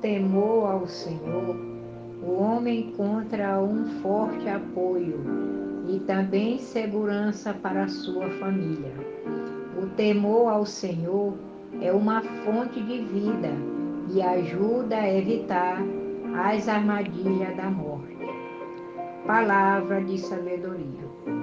temor ao Senhor, o homem encontra um forte apoio e também segurança para a sua família. O temor ao Senhor é uma fonte de vida e ajuda a evitar as armadilhas da morte. Palavra de sabedoria.